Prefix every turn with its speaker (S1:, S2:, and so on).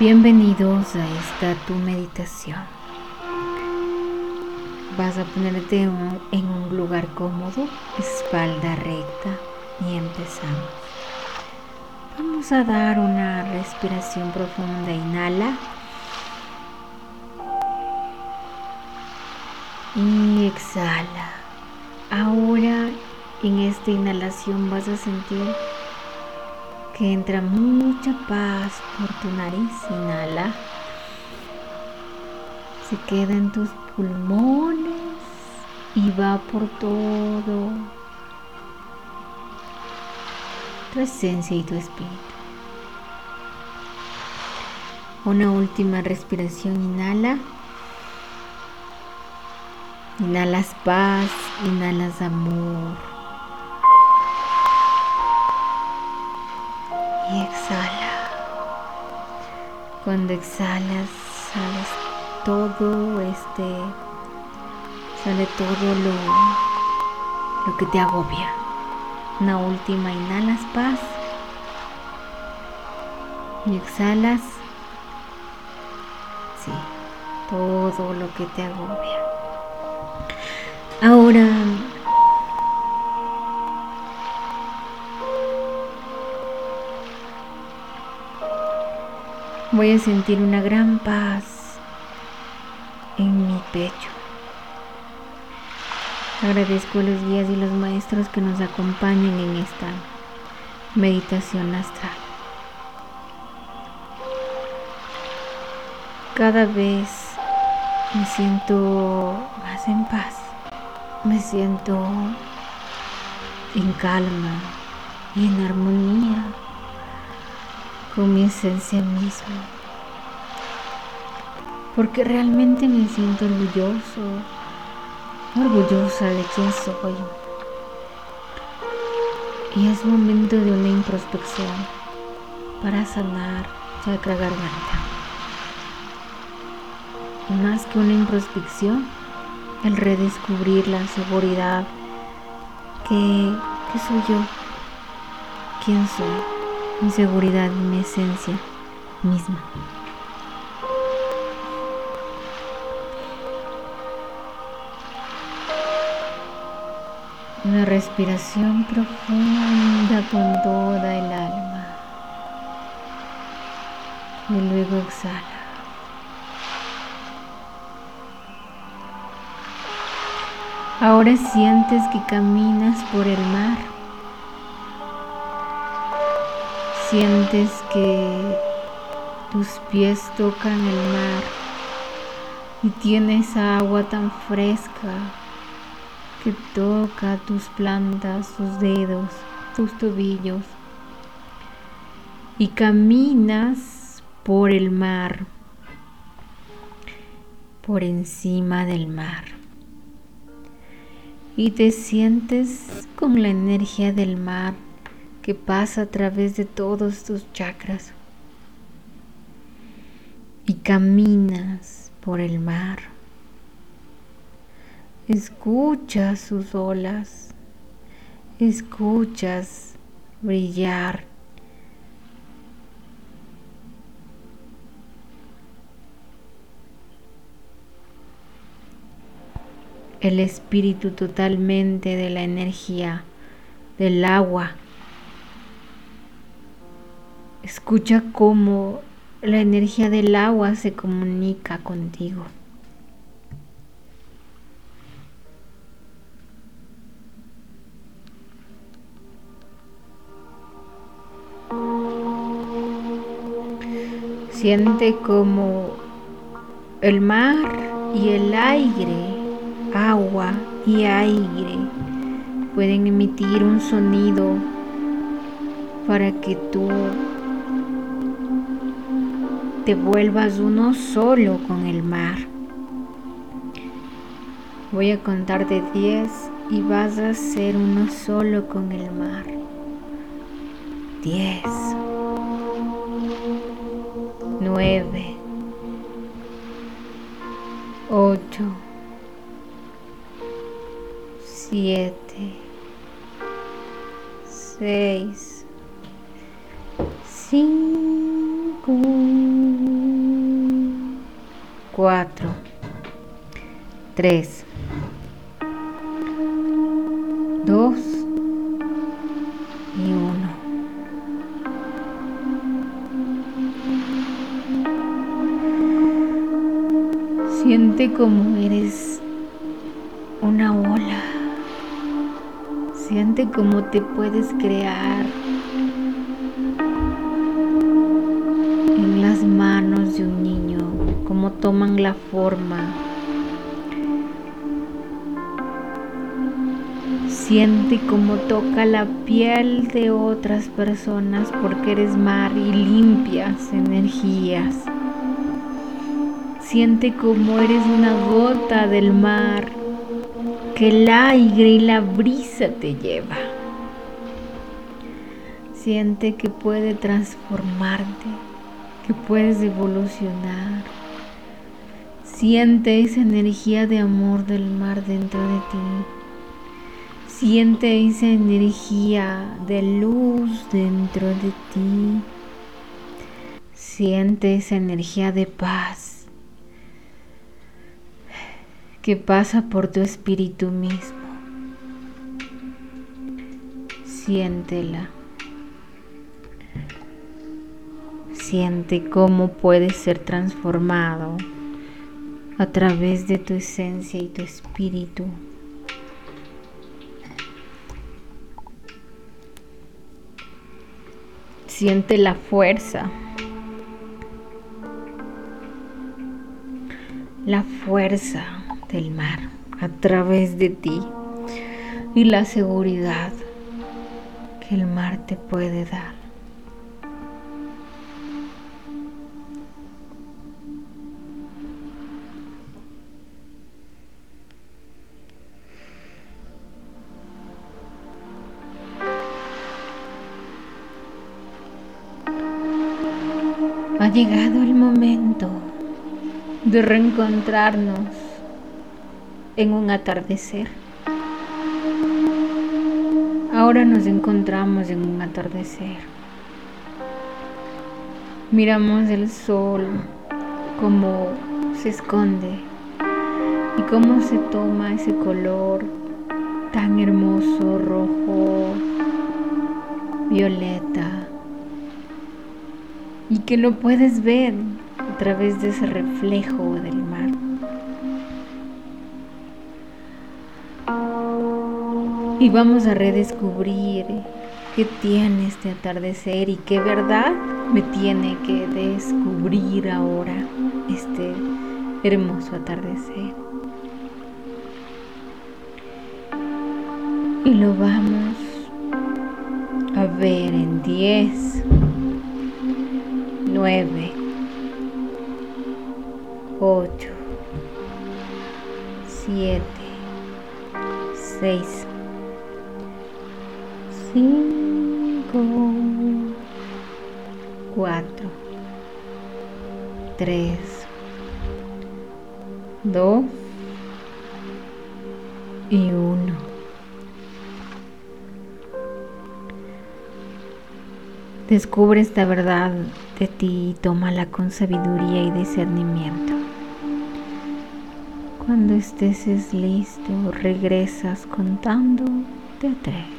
S1: Bienvenidos a esta tu meditación. Vas a ponerte en un lugar cómodo, espalda recta y empezamos. Vamos a dar una respiración profunda. Inhala. Y exhala. Ahora en esta inhalación vas a sentir que entra mucha paz por tu nariz. Inhala. Se queda en tus pulmones y va por todo tu esencia y tu espíritu. Una última respiración. Inhala. Inhalas paz, inhalas amor. Cuando exhalas, sales todo este, sale todo lo, lo que te agobia. Una última, inhalas paz y exhalas, sí, todo lo que te agobia. Ahora Voy a sentir una gran paz en mi pecho. Agradezco a los guías y los maestros que nos acompañen en esta meditación astral. Cada vez me siento más en paz, me siento en calma y en armonía con mi esencia misma. Porque realmente me siento orgulloso, orgullosa de quién soy. Y es momento de una introspección para sanar chakra garganta. Más que una introspección, el redescubrir la seguridad que, que soy yo, quién soy mi seguridad, mi esencia misma. Una respiración profunda con toda el alma. Y luego exhala. Ahora sientes que caminas por el mar Sientes que tus pies tocan el mar y tienes agua tan fresca que toca tus plantas, tus dedos, tus tobillos y caminas por el mar, por encima del mar. Y te sientes con la energía del mar que pasa a través de todos tus chakras y caminas por el mar. Escuchas sus olas, escuchas brillar. El espíritu totalmente de la energía del agua Escucha cómo la energía del agua se comunica contigo. Siente como el mar y el aire, agua y aire pueden emitir un sonido para que tú te vuelvas uno solo con el mar. Voy a contar de 10 y vas a ser uno solo con el mar. 10, 9, 8, 7, 6, 5, 4, 3, 2 y 1. Siente como eres una ola. Siente cómo te puedes crear en las manos de un niño, cómo toman la forma. Siente cómo toca la piel de otras personas porque eres mar y limpias energías. Siente como eres una gota del mar que el aire y la brisa te lleva. Siente que puede transformarte, que puedes evolucionar. Siente esa energía de amor del mar dentro de ti. Siente esa energía de luz dentro de ti. Siente esa energía de paz que pasa por tu espíritu mismo. Siéntela. Siente cómo puedes ser transformado a través de tu esencia y tu espíritu. Siente la fuerza. La fuerza del mar a través de ti y la seguridad que el mar te puede dar. Ha llegado el momento de reencontrarnos en un atardecer. Ahora nos encontramos en un atardecer. Miramos el sol como se esconde y cómo se toma ese color tan hermoso, rojo, violeta, y que lo puedes ver a través de ese reflejo del mar. y vamos a redescubrir qué tiene este atardecer y qué verdad me tiene que descubrir ahora este hermoso atardecer. Y lo vamos a ver en 10, 9, 8, 7, 6, cinco, cuatro, tres, dos y uno. Descubre esta verdad de ti y tómala con sabiduría y discernimiento. Cuando estés listo, regresas contando de tres.